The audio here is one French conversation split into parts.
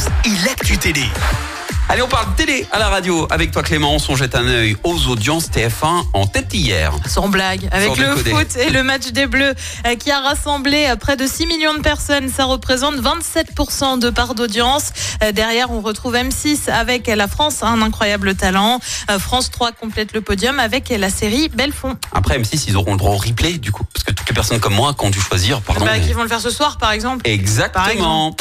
Ambiance et l'actu télé. Allez, on parle télé à la radio. Avec toi, Clémence, on jette un œil aux audiences TF1 en tête hier. Sans blague, avec Sans le foot et le match des Bleus euh, qui a rassemblé euh, près de 6 millions de personnes, ça représente 27% de part d'audience. Euh, Derrière, on retrouve M6 avec la France, un incroyable talent. France 3 complète le podium avec la série Belfond. Après, M6, ils auront le droit au replay, du coup. Parce que toutes les personnes comme moi qui ont dû choisir, pardon. Bah, mais- Qui vont le faire ce soir, par exemple. Par Exactement.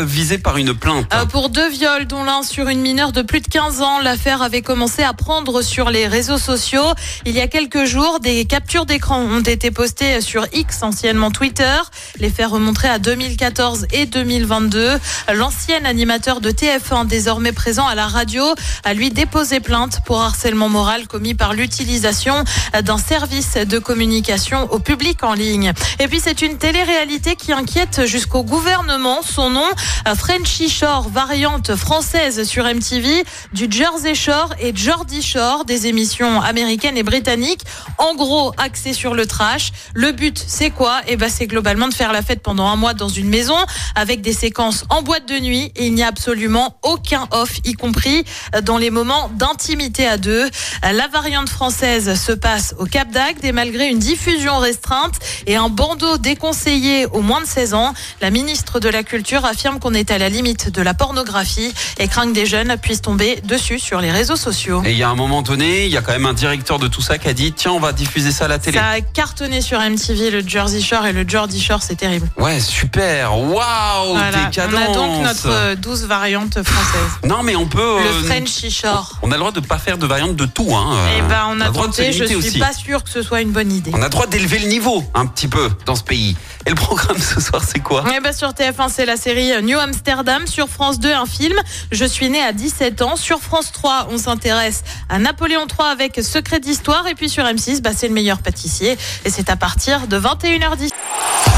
Visé par une plainte. Euh, pour deux viols, dont l'un sur une mineure de plus de 15 ans, l'affaire avait commencé à prendre sur les réseaux sociaux. Il y a quelques jours, des captures d'écran ont été postées sur X, anciennement Twitter. Les faits remonteraient à 2014 et 2022. L'ancien animateur de TF1, désormais présent à la radio, a lui déposé plainte pour harcèlement moral commis par l'utilisation d'un service de communication au public en ligne. Et puis c'est une télé-réalité qui inquiète jusqu'au gouvernement. Nom, euh, Frenchy Shore, variante française sur MTV, du Jersey Shore et Geordie Shore, des émissions américaines et britanniques. En gros, axé sur le trash. Le but, c'est quoi? Eh ben, c'est globalement de faire la fête pendant un mois dans une maison avec des séquences en boîte de nuit et il n'y a absolument aucun off, y compris euh, dans les moments d'intimité à deux. Euh, La variante française se passe au Cap d'Agde et malgré une diffusion restreinte et un bandeau déconseillé aux moins de 16 ans, la ministre de la Culture affirme qu'on est à la limite de la pornographie et craint que des jeunes puissent tomber dessus sur les réseaux sociaux. Et il y a un moment donné, il y a quand même un directeur de tout ça qui a dit tiens, on va diffuser ça à la télé. Ça a cartonné sur MTV, le Jersey Shore et le Geordie Shore, c'est terrible. Ouais, super. Waouh, Voilà. On a donc notre euh, 12 variantes françaises. Non, mais on peut. Le euh, Frenchy Shore. On a le droit de pas faire de variante de tout. Hein. euh, Eh ben, on a le droit de se je suis aussi. pas sûre que ce soit une bonne idée. On a le droit d'élever le niveau un petit peu dans ce pays. Et le programme ce soir, c'est quoi? Eh ben, sur TF1, c'est la série New Amsterdam. Sur France 2, un film. Je suis né à 17 ans. Sur France 3, on s'intéresse à Napoléon III avec Secret d'Histoire. Et puis sur M6, bah, c'est le meilleur pâtissier. Et c'est à partir de 21h10.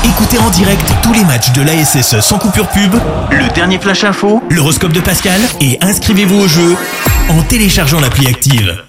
Écoutez en direct tous les matchs de l'ASSE sans coupure pub, le dernier flash info, l'horoscope de Pascal et inscrivez-vous au jeu en téléchargeant l'appli active.